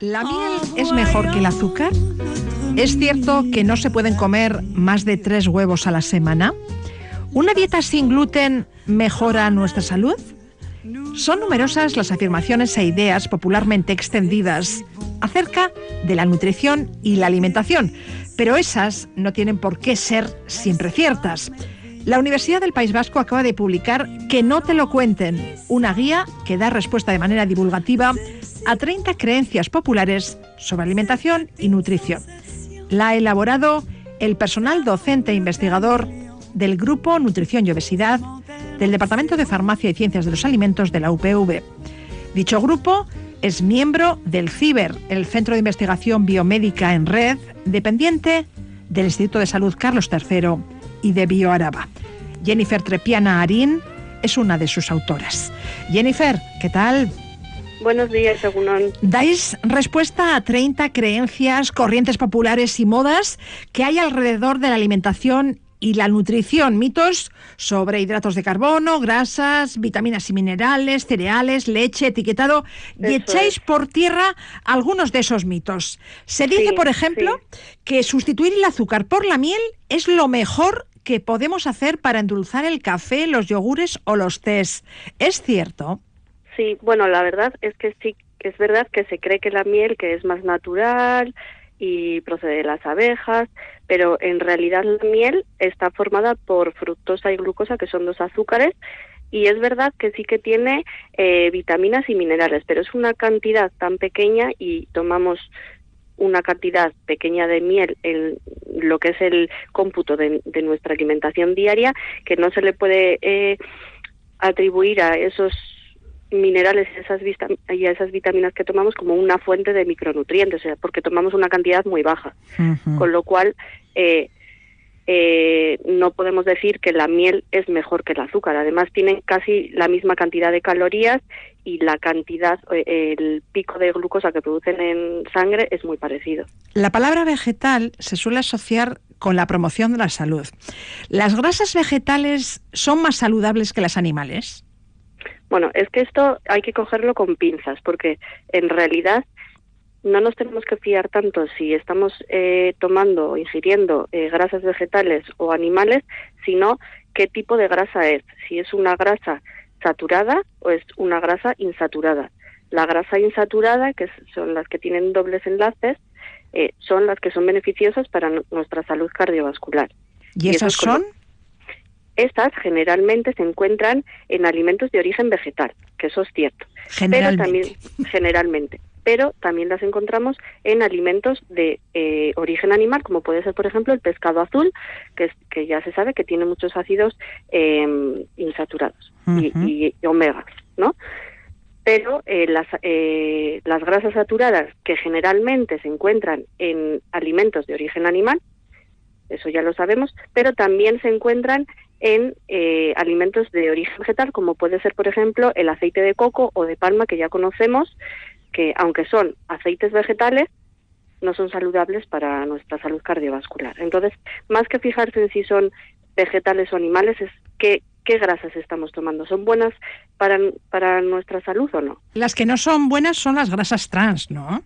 ¿La miel es mejor que el azúcar? ¿Es cierto que no se pueden comer más de tres huevos a la semana? ¿Una dieta sin gluten mejora nuestra salud? Son numerosas las afirmaciones e ideas popularmente extendidas acerca de la nutrición y la alimentación, pero esas no tienen por qué ser siempre ciertas. La Universidad del País Vasco acaba de publicar Que no te lo cuenten, una guía que da respuesta de manera divulgativa a 30 creencias populares sobre alimentación y nutrición. La ha elaborado el personal docente e investigador del Grupo Nutrición y Obesidad del Departamento de Farmacia y Ciencias de los Alimentos de la UPV. Dicho grupo es miembro del CIBER, el Centro de Investigación Biomédica en Red, dependiente del Instituto de Salud Carlos III y de BioAraba. Jennifer Trepiana Arín es una de sus autoras. Jennifer, ¿qué tal? Buenos días, Agunón. Dais respuesta a 30 creencias, corrientes populares y modas que hay alrededor de la alimentación y la nutrición, mitos sobre hidratos de carbono, grasas, vitaminas y minerales, cereales, leche, etiquetado, y echáis por tierra algunos de esos mitos. Se dice, por ejemplo, que sustituir el azúcar por la miel es lo mejor que podemos hacer para endulzar el café, los yogures o los tés. ¿Es cierto? Sí, bueno, la verdad es que sí, es verdad que se cree que la miel, que es más natural y procede de las abejas, pero en realidad la miel está formada por fructosa y glucosa, que son dos azúcares, y es verdad que sí que tiene eh, vitaminas y minerales, pero es una cantidad tan pequeña y tomamos una cantidad pequeña de miel en lo que es el cómputo de, nuestra alimentación diaria que no se le puede eh, atribuir a esos minerales esas y a esas vitaminas que tomamos como una fuente de micronutrientes, o sea, porque tomamos una cantidad muy baja. Con lo cual, eh, eh, no podemos decir que la miel es mejor que el azúcar. Además, tienen casi la misma cantidad de calorías y la cantidad, eh, el pico de glucosa que producen en sangre es muy parecido. La palabra vegetal se suele asociar con la promoción de la salud. ¿Las grasas vegetales son más saludables que las animales? Bueno, es que esto hay que cogerlo con pinzas, porque en realidad no nos tenemos que fiar tanto si estamos eh, tomando o ingiriendo eh, grasas vegetales o animales, sino qué tipo de grasa es, si es una grasa saturada o es una grasa insaturada. La grasa insaturada, que son las que tienen dobles enlaces, eh, son las que son beneficiosas para nuestra salud cardiovascular. ¿Y, esas son? Estas generalmente se encuentran en alimentos de origen vegetal, que eso es cierto. Pero también, generalmente. Pero también las encontramos en alimentos de eh, origen animal, como puede ser, por ejemplo, el pescado azul, que, que ya se sabe que tiene muchos ácidos em, insaturados y, omegas, ¿no? Pero eh, las, eh, las grasas saturadas que generalmente se encuentran en alimentos de origen animal, eso ya lo sabemos, pero también se encuentran en eh, alimentos de origen vegetal, como puede ser, por ejemplo, el aceite de coco o de palma, que ya conocemos, que aunque son aceites vegetales, no son saludables para nuestra salud cardiovascular. Entonces, más que fijarse en si son vegetales o animales, es qué, qué grasas estamos tomando. ¿Son buenas para, para nuestra salud o no? Las que no son buenas son las grasas trans, ¿no?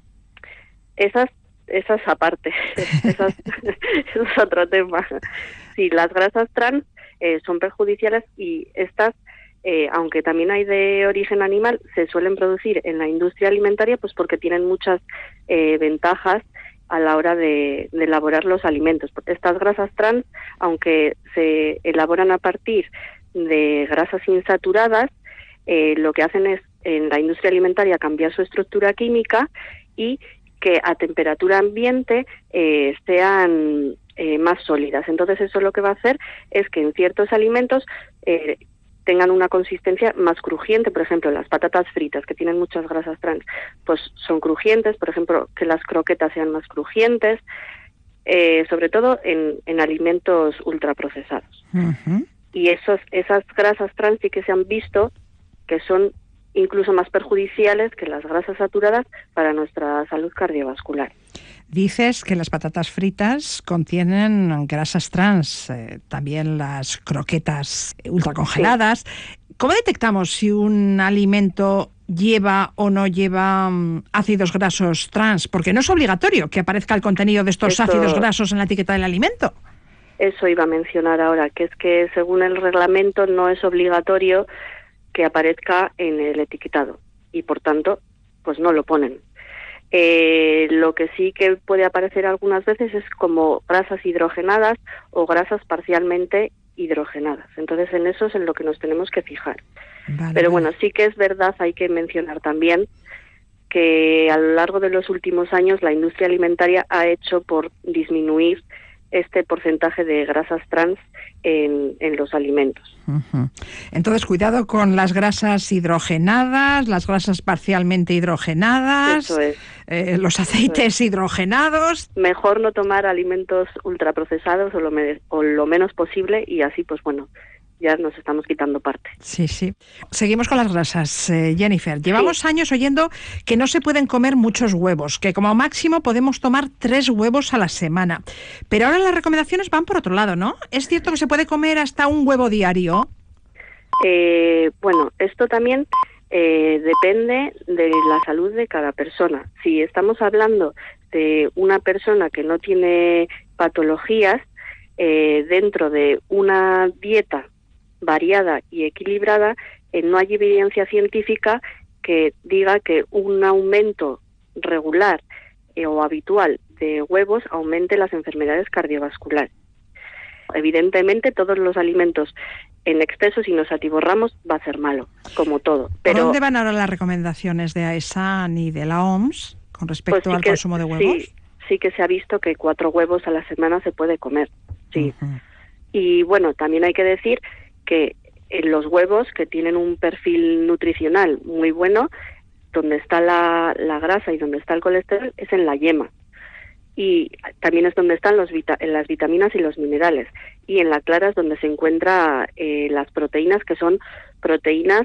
Esas, esas aparte, esas, eso es otro tema. Sí, las grasas trans eh, son perjudiciales y estas eh, aunque también hay de origen animal, se suelen producir en la industria alimentaria pues porque tienen muchas eh, ventajas a la hora de, elaborar los alimentos. Estas grasas trans, aunque se elaboran a partir de grasas insaturadas, lo que hacen es en la industria alimentaria cambiar su estructura química y que a temperatura ambiente sean eh, más sólidas. Entonces eso lo que va a hacer es que en ciertos alimentos eh, tengan una consistencia más crujiente, por ejemplo, las patatas fritas que tienen muchas grasas trans, pues son crujientes, por ejemplo, que las croquetas sean más crujientes, eh, sobre todo en, en alimentos ultraprocesados. Y esos, esas grasas trans sí que se han visto que son incluso más perjudiciales que las grasas saturadas para nuestra salud cardiovascular. Dices que las patatas fritas contienen grasas trans, eh, también las croquetas ultracongeladas. ¿Cómo detectamos si un alimento lleva o no lleva mm, ácidos grasos trans, porque no es obligatorio que aparezca el contenido de estos ácidos grasos en la etiqueta del alimento. Eso iba a mencionar ahora, que es que según el reglamento no es obligatorio que aparezca en el etiquetado y por tanto pues no lo ponen. Eh, lo que sí que puede aparecer algunas veces es como grasas hidrogenadas o grasas parcialmente hidrogenadas. Entonces en eso es en lo que nos tenemos que fijar. Pero bueno, sí que es verdad, hay que mencionar también que a lo largo de los últimos años la industria alimentaria ha hecho por disminuir este porcentaje de grasas trans en, los alimentos. Entonces, cuidado con las grasas hidrogenadas, las grasas parcialmente hidrogenadas, eh, los aceites hidrogenados. Mejor no tomar alimentos ultraprocesados o lo, o lo menos posible y así, pues bueno, ya nos estamos quitando parte. Sí, sí. Seguimos con las grasas, eh, Jennifer. Llevamos años oyendo que no se pueden comer muchos huevos, que como máximo podemos tomar tres huevos a la semana. Pero ahora las recomendaciones van por otro lado, ¿no? ¿Es cierto que se puede comer hasta un huevo diario? Eh, bueno, esto también eh, depende de la salud de cada persona. Si estamos hablando de una persona que no tiene patologías, dentro de una dieta variada y equilibrada, eh, no hay evidencia científica que diga que un aumento regular eh, o habitual de huevos aumente las enfermedades cardiovasculares. Evidentemente, todos los alimentos en exceso, si nos atiborramos, va a ser malo, como todo. Pero, ¿Por dónde van ahora las recomendaciones de AESAN y de la OMS con respecto pues al consumo de huevos? Sí, sí, que se ha visto que cuatro huevos a la semana se puede comer, sí. Y bueno, también hay que decir que en los huevos, que tienen un perfil nutricional muy bueno, donde está la, grasa y donde está el colesterol, es en la yema. Y también es donde están los las vitaminas y los minerales. Y en la clara es donde se encuentran eh, las proteínas, que son proteínas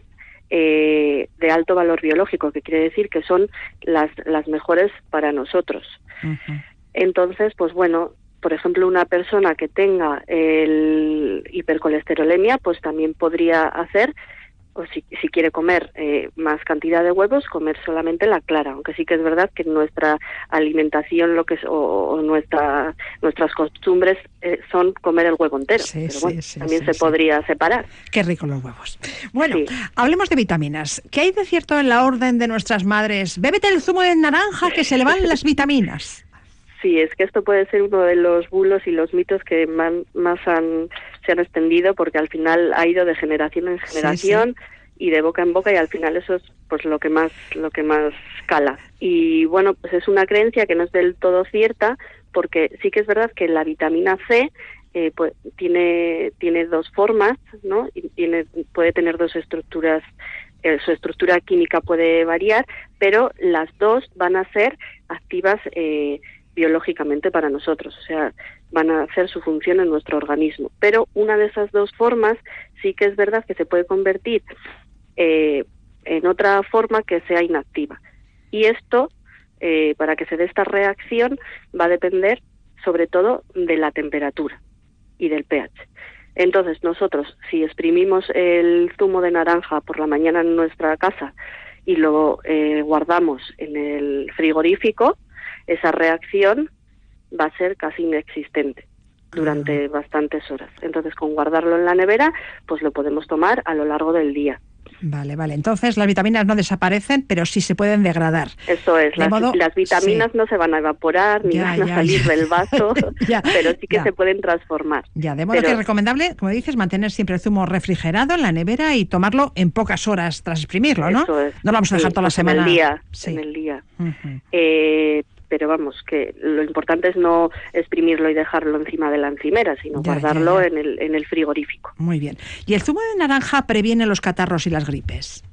eh, de alto valor biológico, que quiere decir que son las, las mejores para nosotros. Entonces, pues bueno, por ejemplo, una persona que tenga el hipercolesterolemia, pues también podría hacer, o si, quiere comer eh, más cantidad de huevos, comer solamente la clara, aunque sí que es verdad que nuestra alimentación lo que es, o, nuestra, nuestras costumbres eh, son comer el huevo entero. pero bueno, también se podría separar. Qué rico los huevos. Bueno, hablemos de vitaminas. ¿Qué hay de cierto en la orden de nuestras madres? Bébete el zumo de naranja que se le van las vitaminas. Sí, es que esto puede ser uno de los bulos y los mitos que más, han, se han extendido porque al final ha ido de generación en generación y de boca en boca y al final eso es pues lo que más lo que más cala. Y bueno, pues es una creencia que no es del todo cierta porque sí que es verdad que la vitamina C eh, pues tiene tiene dos formas, ¿no? Y tiene puede tener dos estructuras eh, su estructura química puede variar, pero las dos van a ser activas eh, biológicamente para nosotros, o sea, van a hacer su función en nuestro organismo. Pero una de esas dos formas sí que es verdad que se puede convertir eh, en otra forma que sea inactiva. Y esto, eh, para que se dé esta reacción, va a depender sobre todo de la temperatura y del pH. Entonces, nosotros, si exprimimos el zumo de naranja por la mañana en nuestra casa y lo eh, guardamos en el frigorífico, esa reacción va a ser casi inexistente durante bastantes horas. Entonces, con guardarlo en la nevera, pues lo podemos tomar a lo largo del día. Vale, vale. Entonces las vitaminas no desaparecen, pero sí se pueden degradar. Eso es. Las, las, vitaminas no se van a evaporar ni van a salir del vaso, pero sí que se pueden transformar. Ya, de modo que es recomendable, como dices, mantener siempre el zumo refrigerado en la nevera y tomarlo en pocas horas tras exprimirlo, ¿no? Eso es. No lo vamos a dejar toda la semana. En el día. En el día pero vamos, que lo importante es no exprimirlo y dejarlo encima de la encimera, sino guardarlo En, el, en el frigorífico. Muy bien. ¿Y el zumo de naranja previene los catarros y las gripes?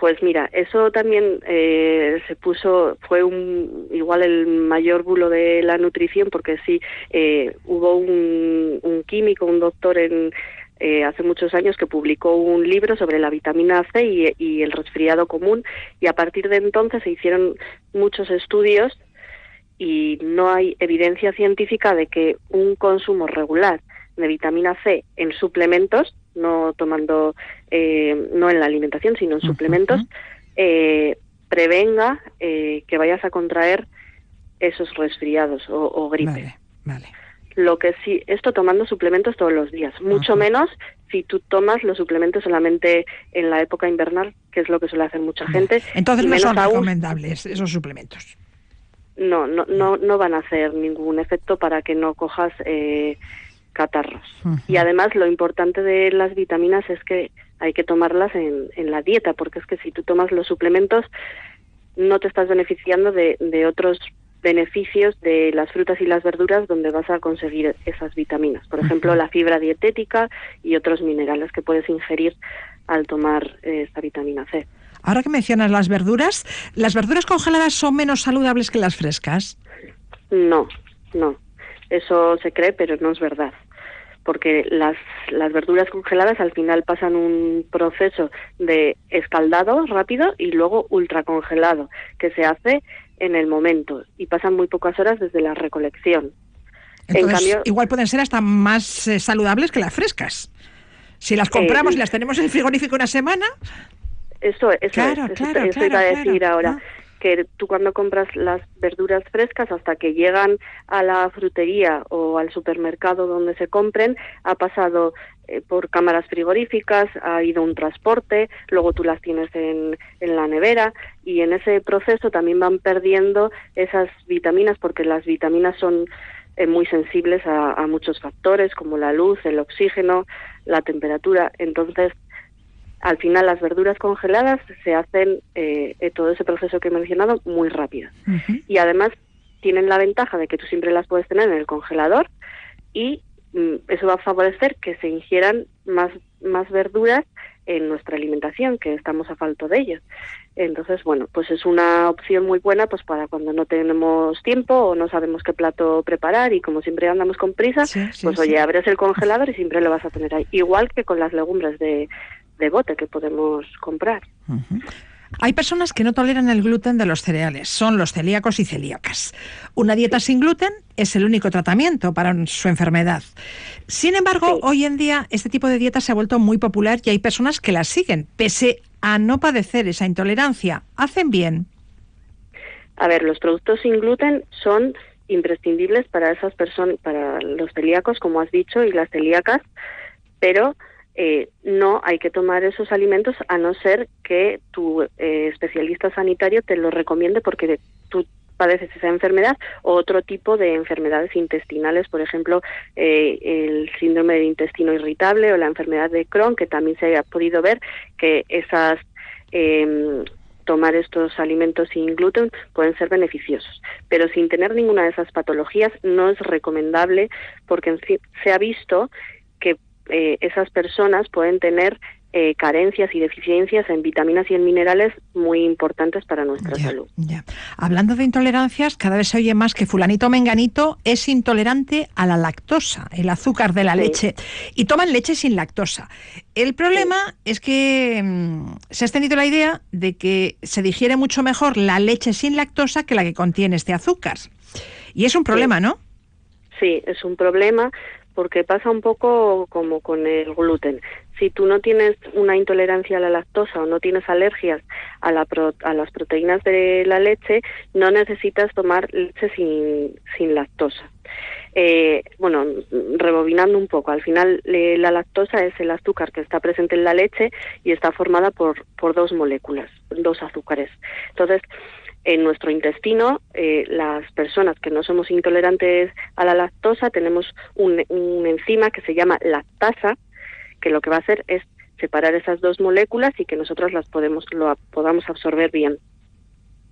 Pues mira, eso también eh, se puso, fue un, igual el mayor bulo de la nutrición, porque sí, eh, hubo un, un químico, un doctor en, eh, hace muchos años que publicó un libro sobre la vitamina C y, el resfriado común y a partir de entonces se hicieron muchos estudios y no hay evidencia científica de que un consumo regular de vitamina C en suplementos, no tomando, eh, no en la alimentación, sino en suplementos, eh, prevenga eh, que vayas a contraer esos resfriados o, gripe. Vale, Lo que sí, esto tomando suplementos todos los días, mucho menos si tú tomas los suplementos solamente en la época invernal, que es lo que suele hacer mucha gente. Entonces no son recomendables esos suplementos. No, no, no, no van a hacer ningún efecto para que no cojas eh, catarros. Y además lo importante de las vitaminas es que hay que tomarlas en, en la dieta, porque es que si tú tomas los suplementos no te estás beneficiando de, de otros beneficios de las frutas y las verduras donde vas a conseguir esas vitaminas. Por ejemplo, la fibra dietética y otros minerales que puedes ingerir al tomar eh, esta vitamina C. Ahora que mencionas las verduras, ¿las verduras congeladas son menos saludables que las frescas? No, no. Eso se cree, pero no es verdad. Porque las, las verduras congeladas al final pasan un proceso de escaldado rápido y luego ultracongelado, que se hace en el momento y pasan muy pocas horas desde la recolección. en cambio, igual pueden ser hasta más eh, saludables que las frescas. Si las compramos y las tenemos en el frigorífico una semana. Eso, eso, claro, claro, eso iba a decir ahora. Ah. Que tú cuando compras las verduras frescas hasta que llegan a la frutería o al supermercado donde se compren, ha pasado eh, por cámaras frigoríficas, ha ido un transporte, luego tú las tienes en, en la nevera y en ese proceso también van perdiendo esas vitaminas porque las vitaminas son eh, muy sensibles a, muchos factores como la luz, el oxígeno, la temperatura. Entonces, al final las verduras congeladas se hacen eh, todo ese proceso que he mencionado muy rápido. Y además tienen la ventaja de que tú siempre las puedes tener en el congelador y eso va a favorecer que se ingieran más, más verduras en nuestra alimentación, que estamos a falto de ellas. Entonces, bueno, pues es una opción muy buena pues para cuando no tenemos tiempo o no sabemos qué plato preparar y como siempre andamos con prisa, pues oye, abres el congelador y siempre lo vas a tener ahí. Igual que con las legumbres de, de bote que podemos comprar. Hay personas que no toleran el gluten de los cereales, son los celíacos y celíacas. Una dieta sin gluten es el único tratamiento para su enfermedad. Sin embargo, hoy en día este tipo de dieta se ha vuelto muy popular y hay personas que la siguen, pese a no padecer esa intolerancia. ¿Hacen bien? A ver, los productos sin gluten son imprescindibles para esas personas, para los celíacos, como has dicho, y las celíacas, pero eh, no hay que tomar esos alimentos a no ser que tu eh, especialista sanitario te lo recomiende porque tú padeces esa enfermedad. O otro tipo de enfermedades intestinales, por ejemplo, eh, el síndrome de intestino irritable o la enfermedad de Crohn, que también se ha podido ver que esas em, tomar estos alimentos sin gluten pueden ser beneficiosos, pero sin tener ninguna de esas patologías no es recomendable porque se ha visto eh, esas personas pueden tener eh, carencias y deficiencias en vitaminas y en minerales muy importantes para nuestra salud. Hablando de intolerancias, cada vez se oye más que fulanito menganito es intolerante a la lactosa, el azúcar de la leche, y toman leche sin lactosa. El problema es que mm, se ha extendido la idea de que se digiere mucho mejor la leche sin lactosa que la que contiene este azúcar. Y es un problema, ¿no? Sí, es un problema porque pasa un poco como con el gluten. Si tú no tienes una intolerancia a la lactosa o no tienes alergias a, la a las proteínas de la leche, no necesitas tomar leche sin, sin lactosa. Eh, bueno, rebobinando un poco, al final la lactosa es el azúcar que está presente en la leche y está formada por, por dos moléculas, dos azúcares. Entonces, en nuestro intestino, eh, las personas que no somos intolerantes a la lactosa, tenemos un, enzima que se llama lactasa, que lo que va a hacer es separar esas dos moléculas y que nosotros las podemos, lo, podamos absorber bien.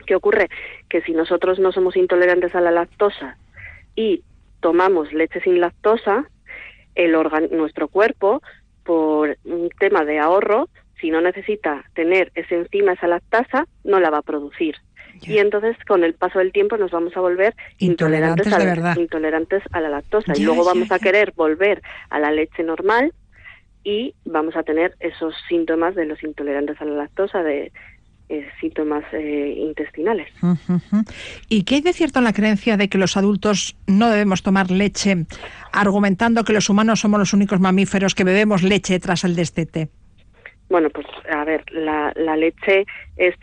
¿Qué ocurre? Que si nosotros no somos intolerantes a la lactosa y tomamos leche sin lactosa, el nuestro cuerpo, por un tema de ahorro, si no necesita tener esa enzima, esa lactasa, no la va a producir. Y entonces con el paso del tiempo nos vamos a volver intolerantes, a, la, intolerantes a la lactosa. Y luego vamos a querer volver a la leche normal y vamos a tener esos síntomas de los intolerantes a la lactosa de síntomas intestinales. ¿Y qué hay de cierto en la creencia de que los adultos no debemos tomar leche, argumentando que los humanos somos los únicos mamíferos que bebemos leche tras el destete? Bueno, pues a ver, la, leche es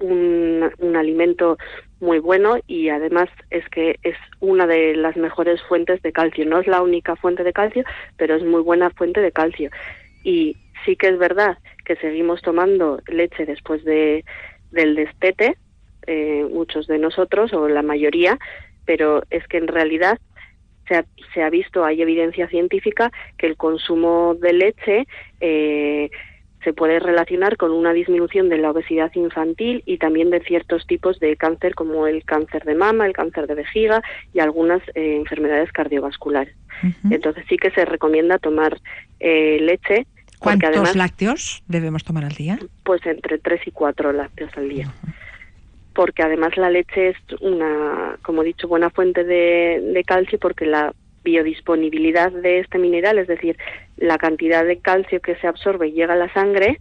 un, un alimento muy bueno y además es que es una de las mejores fuentes de calcio. No es la única fuente de calcio, pero es muy buena fuente de calcio. Y sí que es verdad que seguimos tomando leche después de, del destete, eh, muchos de nosotros o la mayoría, pero es que en realidad se ha, se ha visto, hay evidencia científica que el consumo de leche eh, se puede relacionar con una disminución de la obesidad infantil y también de ciertos tipos de cáncer como el cáncer de mama, el cáncer de vejiga y algunas eh, enfermedades cardiovasculares. Entonces sí que se recomienda tomar eh, leche. ¿Cuántos lácteos debemos tomar al día? Pues entre 3 y 4 lácteos al día. Porque además la leche es una, como he dicho, buena fuente de, de calcio porque la biodisponibilidad de este mineral, es decir, la cantidad de calcio que se absorbe y llega a la sangre,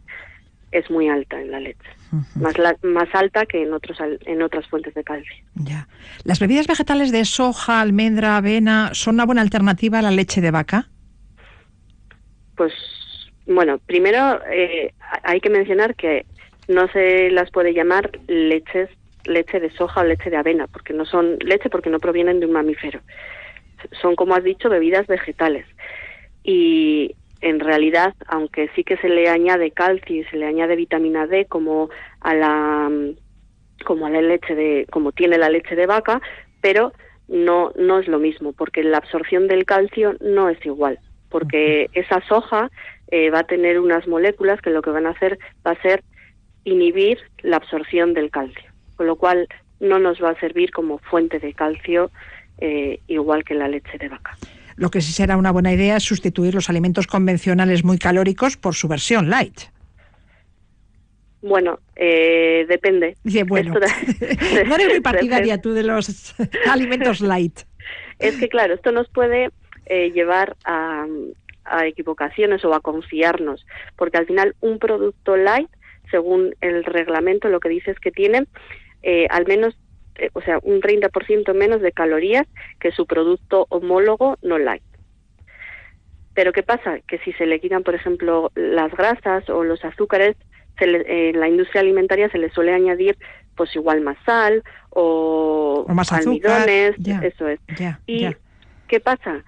es muy alta en la leche. más, más alta que en, otros, en otras fuentes de calcio. Ya. ¿Las bebidas vegetales de soja, almendra, avena son una buena alternativa a la leche de vaca? Pues, bueno, primero eh, hay que mencionar que no se las puede llamar leches leche de soja o leche de avena, porque no son leche porque no provienen de un mamífero son, como has dicho, bebidas vegetales. Y en realidad, aunque sí que se le añade calcio y se le añade vitamina D como a la como a la leche de como tiene la leche de vaca, pero no no es lo mismo porque la absorción del calcio no es igual, porque esa soja eh, va a tener unas moléculas que lo que van a hacer va a ser inhibir la absorción del calcio, con lo cual no nos va a servir como fuente de calcio eh, igual que la leche de vaca. Lo que sí será una buena idea es sustituir los alimentos convencionales muy calóricos por su versión light. Bueno, eh, depende. bueno, no eres muy partidaria tú de los alimentos light. Es que claro, esto nos puede eh, llevar a, a equivocaciones o a confiarnos, porque al final un producto light, según el reglamento, lo que dice es que tiene eh, al menos eh, o sea, un 30% menos de calorías que su producto homólogo no light. Pero ¿qué pasa? Que si se le quitan, por ejemplo, las grasas o los azúcares, en la industria alimentaria se le suele añadir pues igual más sal o, más almidones, eso es. ¿Y qué pasa?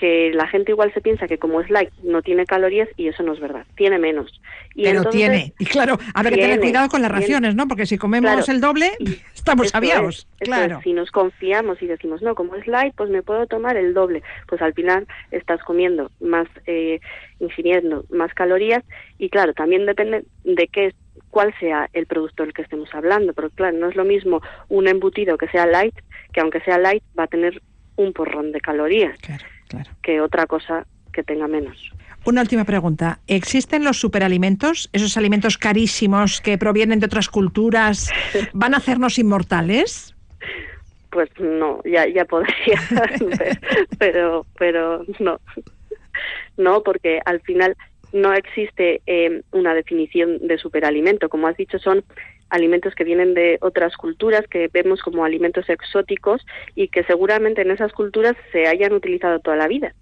Que la gente igual se piensa que como es light no tiene calorías y eso no es verdad, tiene menos. Y Pero tiene, y claro, habrá que tener cuidado con las raciones, ¿no? Porque si comemos el doble, estamos aviados. claro. si nos confiamos y decimos, no, como es light, pues me puedo tomar el doble, pues al final estás comiendo más, eh, ingiriendo más calorías y claro, también depende de qué cuál sea el producto del que estemos hablando, porque claro, no es lo mismo un embutido que sea light, que aunque sea light va a tener un porrón de calorías. Claro que otra cosa que tenga menos. Una última pregunta. ¿Existen los superalimentos, esos alimentos carísimos que provienen de otras culturas, van a hacernos inmortales? Pues no, ya, ya podría, pero, pero no. No, porque al final no existe eh, una definición de superalimento. Como has dicho, son alimentos que vienen de otras culturas que vemos como alimentos exóticos y que seguramente en esas culturas se hayan utilizado toda la vida.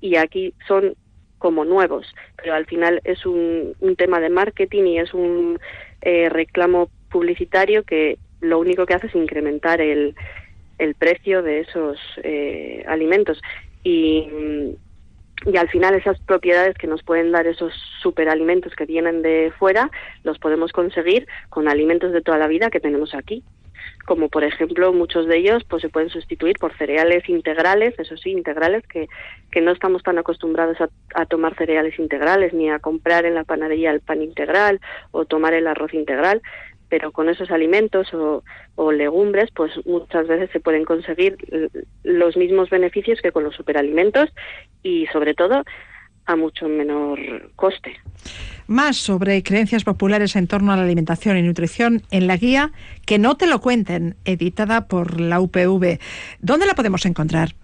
Y aquí son como nuevos, pero al final es un, tema de marketing y es un eh, reclamo publicitario que lo único que hace es incrementar el, el precio de esos eh, alimentos. Y, y al final esas propiedades que nos pueden dar esos superalimentos que vienen de fuera los podemos conseguir con alimentos de toda la vida que tenemos aquí. Como por ejemplo muchos de ellos pues se pueden sustituir por cereales integrales eso sí integrales que, que no estamos tan acostumbrados a, a tomar cereales integrales ni a comprar en la panadería el pan integral o tomar el arroz integral pero con esos alimentos o, legumbres, pues muchas veces se pueden conseguir los mismos beneficios que con los superalimentos y sobre todo a mucho menor coste. Más sobre creencias populares en torno a la alimentación y nutrición en la guía Que no te lo cuenten, editada por la UPV. ¿Dónde la podemos encontrar?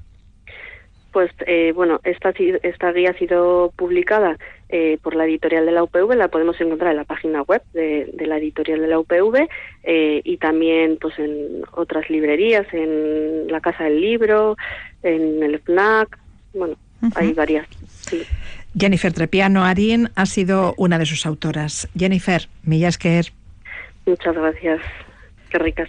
Pues eh, bueno, esta, esta guía ha sido publicada eh, por la editorial de la UPV, la podemos encontrar en la página web de, la editorial de la UPV eh, y también pues en otras librerías, en la Casa del Libro, en el FNAC, bueno, hay varias. Jennifer Trepiano Arín ha sido una de sus autoras. Jennifer, millas que Muchas gracias. Qué ricas